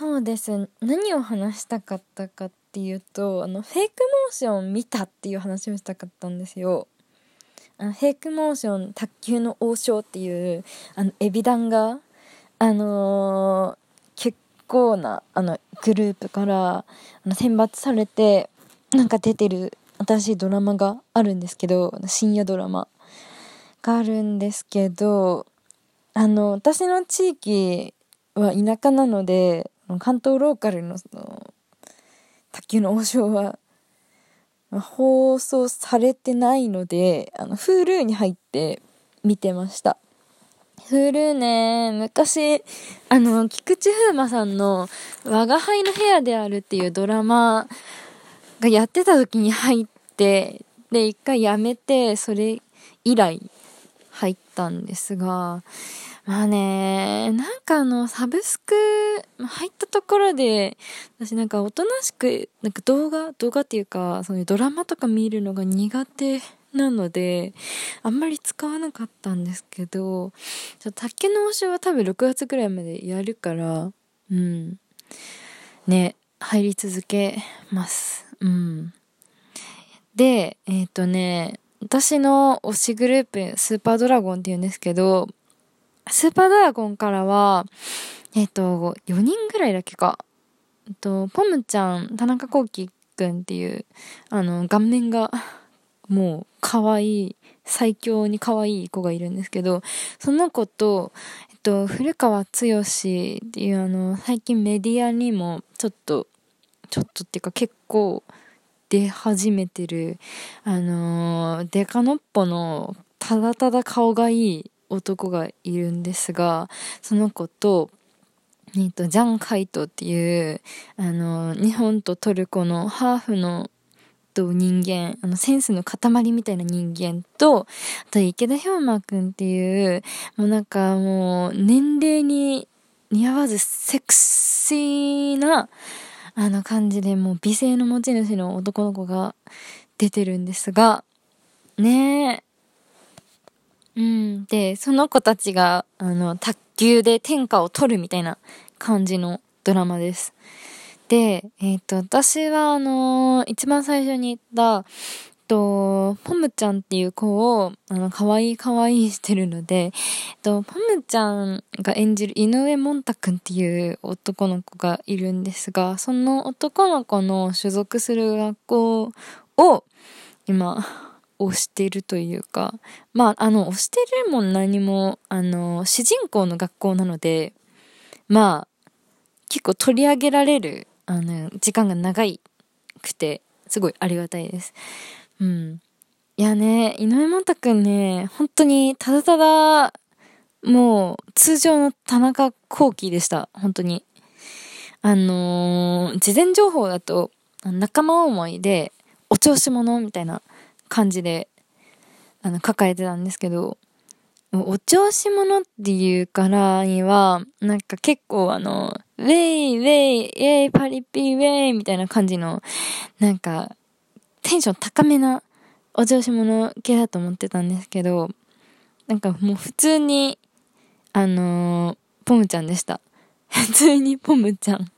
そうです。何を話したかったかっていうとあのフェイクモーション見たっていう話をしたかったんですよ。あのフェイクモーション卓球の王将っていうあのエビダンがあのー、結構なあのグループからあの選抜されてなんか出てる新しいドラマがあるんですけど深夜ドラマ。があるんですけどあの私の地域は田舎なので関東ローカルのその卓球の王将は放送されてないのであの Hulu に入って見てました。Hulu ね昔あの菊池風磨さんの「我が輩の部屋である」っていうドラマがやってた時に入ってで一回やめてそれ以来入ったんですがまあね、なんかあの、サブスク入ったところで、私なんかおとなしく、なんか動画、動画っていうか、そういうドラマとか見るのが苦手なので、あんまり使わなかったんですけど、ちょ竹の推しは多分6月ぐらいまでやるから、うん。ね、入り続けます。うん。で、えっ、ー、とね、私の推しグループ、スーパードラゴンって言うんですけど、スーパードラゴンからは、えっ、と、4人ぐらいだけか。えっと、ポムちゃん、田中幸輝くんっていう、あの、顔面が、もう、可愛い、最強に可愛い子がいるんですけど、その子と、えっと、古川剛っていうあの、最近メディアにも、ちょっと、ちょっとっていうか結構出始めてる、あのデカノッポのただただ顔がいい男がいるんですが、その子と、えっと、ジャン・カイトっていう、あの、日本とトルコのハーフのと人間、あの、センスの塊みたいな人間と、あと池田氷馬くんっていう、もうなんかもう、年齢に似合わずセクシーな、あの感じでもう美声の持ち主の男の子が出てるんですが、ねえ、うん。で、その子たちが、あの、卓球で天下を取るみたいな感じのドラマです。で、えっ、ー、と、私は、あのー、一番最初に言った、と、ポムちゃんっていう子を、あの、可愛い可愛いしてるので、えっと、ポムちゃんが演じる井上もんたくんっていう男の子がいるんですが、その男の子の所属する学校を、今、推してるというか、まあ、あの、推してるも何も、あの、主人公の学校なので、まあ、結構取り上げられる、あの、時間が長いくて、すごいありがたいです。うん。いやね、井上もたくんね、本当にただただ、もう、通常の田中幸喜でした。本当に。あのー、事前情報だと、仲間思いで、お調子者みたいな感じで、あの、抱えてたんですけど、お調子者っていうからには、なんか結構あの、ウェイ、ウェイ、イェイ、パリピ、ウェイみたいな感じの、なんか、テンション高めなお調子者系だと思ってたんですけど、なんかもう普通に、あのー、ポムちゃんでした。普通にポムちゃん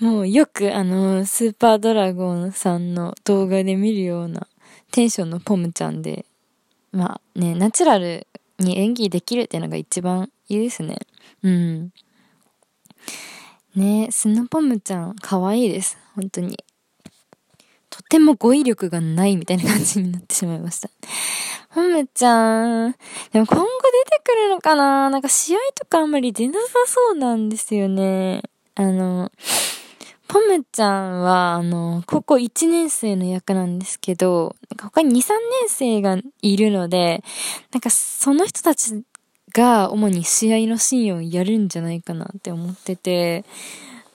もうよくあの、スーパードラゴンさんの動画で見るようなテンションのポムちゃんで、まあね、ナチュラルに演技できるっていうのが一番いいですね。うん。ねスノポムちゃん可愛いです。本当に。とても語彙力がないみたいな感じになってしまいました。ポムちゃん。でも今後出てくるのかな？なんか試合とかあんまり出なさそうなんですよね。あの、ポムちゃんは、あの、高校1年生の役なんですけど、他に2、3年生がいるので、なんかその人たちが主に試合のシーンをやるんじゃないかなって思ってて、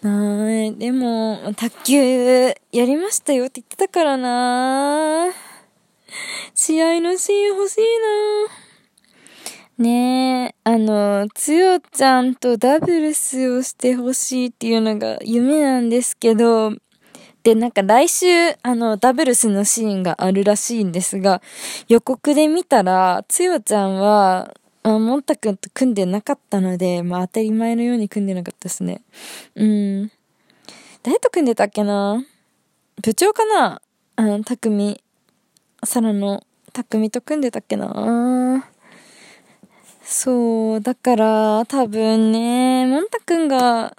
なでも、卓球やりましたよって言ってたからな試合のシーン欲しいなねえ、あの、つよちゃんとダブルスをしてほしいっていうのが夢なんですけど、で、なんか来週、あの、ダブルスのシーンがあるらしいんですが、予告で見たら、つよちゃんは、あ、モンタ君と組んでなかったので、まあ当たり前のように組んでなかったですね。うん。誰と組んでたっけな？部長かな？あの、匠。サラの匠と組んでたっけな？そう、だから多分ね、モンタ君が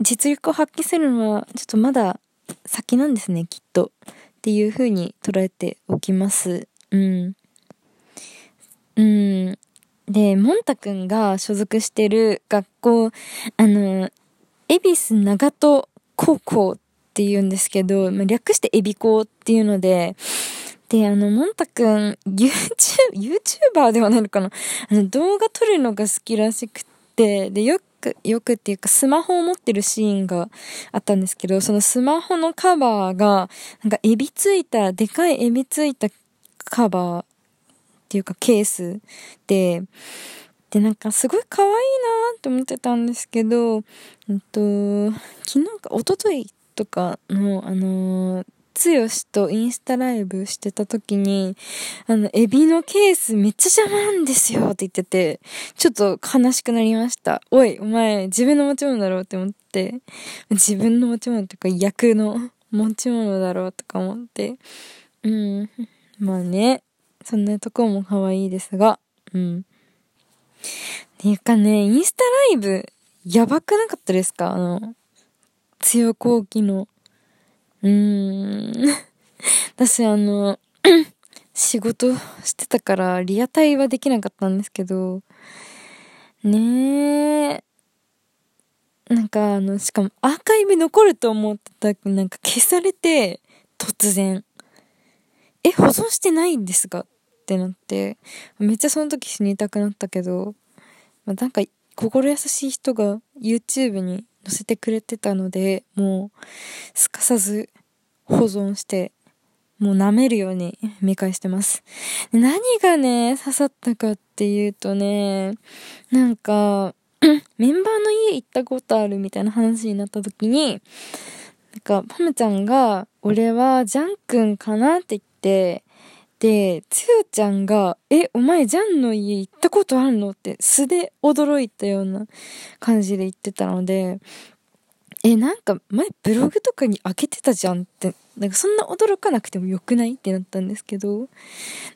実力を発揮するのはちょっとまだ先なんですね、きっと。っていう風に捉えておきます。うん。うん。で、モンタくんが所属してる学校、あの、恵比寿長門高校って言うんですけど、まあ、略してエビ校っていうので、で、あの、モンタくん、YouTube、YouTuber ではないのかな。あの、動画撮るのが好きらしくて、で、よく、よくっていうか、スマホを持ってるシーンがあったんですけど、そのスマホのカバーが、なんかエビついた、でかいエビついたカバーっていうかケースで、で、なんかすごい可愛いなーって思ってたんですけど、えっと、昨日か、一昨日とかの、あのー、つよしとインスタライブしてた時に、あの、エビのケースめっちゃ邪魔なんですよって言ってて、ちょっと悲しくなりました。おい、お前、自分の持ち物だろうって思って、自分の持ち物っていうか役の持ち物だろうとか思って、うん、まあね、そんなとこも可愛いですが、うん。っていうかね、インスタライブ、やばくなかったですか？あの、強後期の。うーん。私あの、仕事してたからリアタイはできなかったんですけど、ねえ。なんかあの、しかもアーカイブ残ると思ってたなんか消されて、突然。え、保存してないんですが？ってなって、めっちゃその時死にたくなったけど、まあ、なんか心優しい人が YouTube に載せてくれてたので、もうすかさず保存して、もう舐めるように見返してます。何がね、刺さったかっていうとね、なんか、メンバーの家行ったことあるみたいな話になった時に、なんか、パムちゃんが、俺はジャン君かなって言って、で、つよちゃんが、え、お前ジャンの家行ったことあるの？って素で驚いたような感じで言ってたので、え、なんか前ブログとかに開けてたじゃんって、なんかそんな驚かなくてもよくない？ってなったんですけど、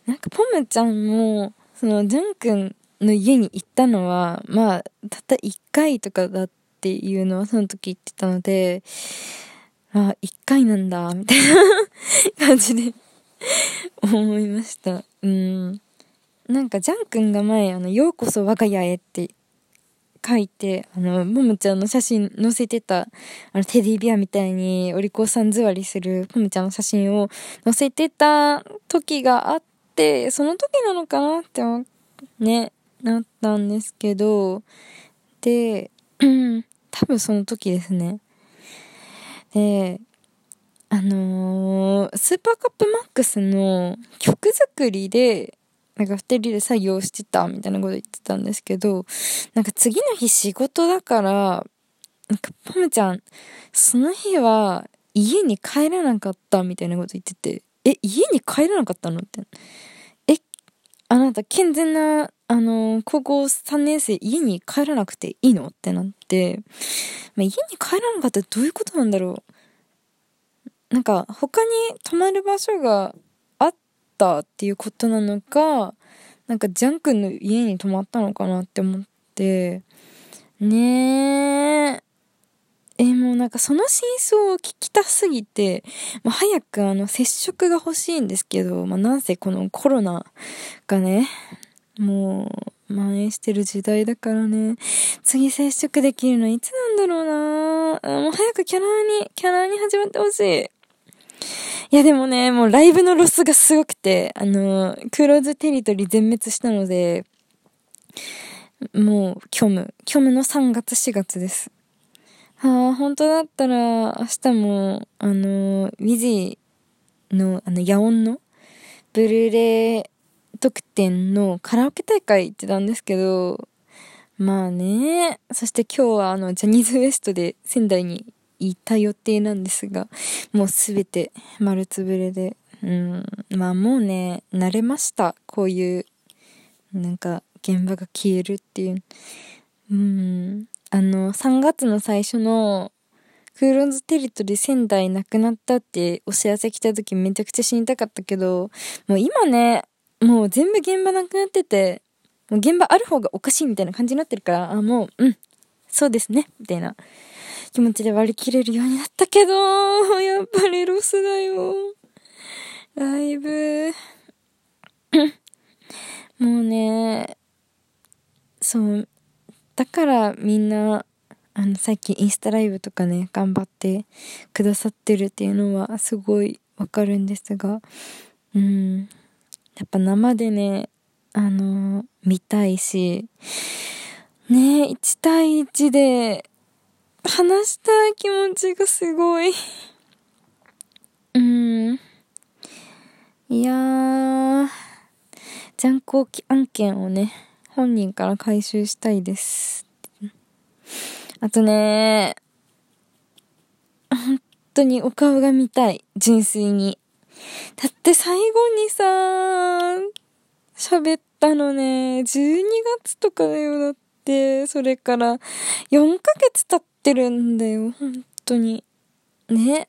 なんかポムちゃんも、そのジャン君の家に行ったのは、まあ、たった1回とかだっていうのはその時言ってたので、あ、一回なんだ、みたいな 感じで思いました。うん。なんか、ジャン君が前、あの、ようこそ我が家へって書いて、あの、ももちゃんの写真載せてた、あの、テディビアみたいにお利口さん座りするももちゃんの写真を載せてた時があって、その時なのかなってね、なったんですけど、で、多分その時ですね。で、あのー、スーパーカップマックスの曲作りで、なんか二人で作業してたみたいなこと言ってたんですけど、なんか次の日仕事だから、なんかポムちゃん、その日は家に帰らなかったみたいなこと言ってて、え、家に帰らなかったのって。え、あなた健全な、あのー、高校3年生家に帰らなくていいのってなって、まあ、家に帰らなかったらどういうことなんだろう。なんか、他に泊まる場所があったっていうことなのか、なんかジャン君の家に泊まったのかなって思って、ねえ。えもうなんかその真相を聞きたすぎて、まあ、早くあの接触が欲しいんですけど、まあ、なんせこのコロナがね、もう、蔓延してる時代だからね。次接触できるのいつなんだろうなもう早くキャラに、キャラに始まってほしい。いやでもね、もうライブのロスがすごくて、あの、クローズテリトリー全滅したので、もう、虚無。虚無の3月4月です。はあ、本当だったら、明日も、あの、ウィジーの、あの、ヤオンの、ブルーレイ特典のカラオケ大会行ってたんですけど、まあね、そして今日はあの、ジャニーズ WEST で仙台に行った予定なんですが、もうすべて丸つぶれで、うん、まあもうね、慣れました。こういう、なんか、現場が消えるっていう。うん。あの、3月の最初の、クーロンズテリトリー仙台なくなったってお知らせ来た時めちゃくちゃ死にたかったけど、もう今ね、もう全部現場なくなってて、もう現場ある方がおかしいみたいな感じになってるから、あ、もう、うん、そうですね、みたいな気持ちで割り切れるようになったけど、やっぱりロスだよ。ライブ。もうね、そう、だからみんな、あの、最近インスタライブとかね、頑張ってくださってるっていうのはすごいわかるんですが、うん。やっぱ生でね、あの見たいし、ね1対1で話したい気持ちがすごい。うん。いやー、ジャンコ案件をね、本人から回収したいです。あとね、本当にお顔が見たい。純粋に。だって最後にさ、喋ったのね、12月とかだよ、だって。それから4ヶ月経っってるんだよ、本当に。ね。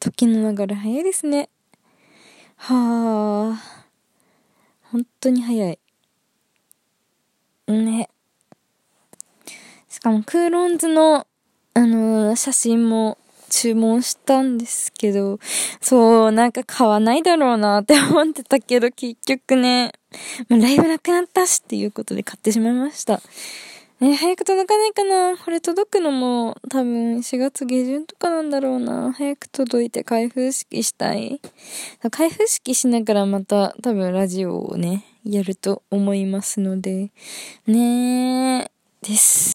時の流れ早いですね。はあ。本当に早い。ね。しかも、クーロンズの、あのー、写真も注文したんですけど、そう、なんか買わないだろうなって思ってたけど、結局ね、まあ、ライブなくなったしっていうことで買ってしまいました。え早く届かないかなこれ届くのも多分4月下旬とかなんだろうな。早く届いて開封式したい。開封式しながらまた多分ラジオをね、やると思いますので、ねー、です。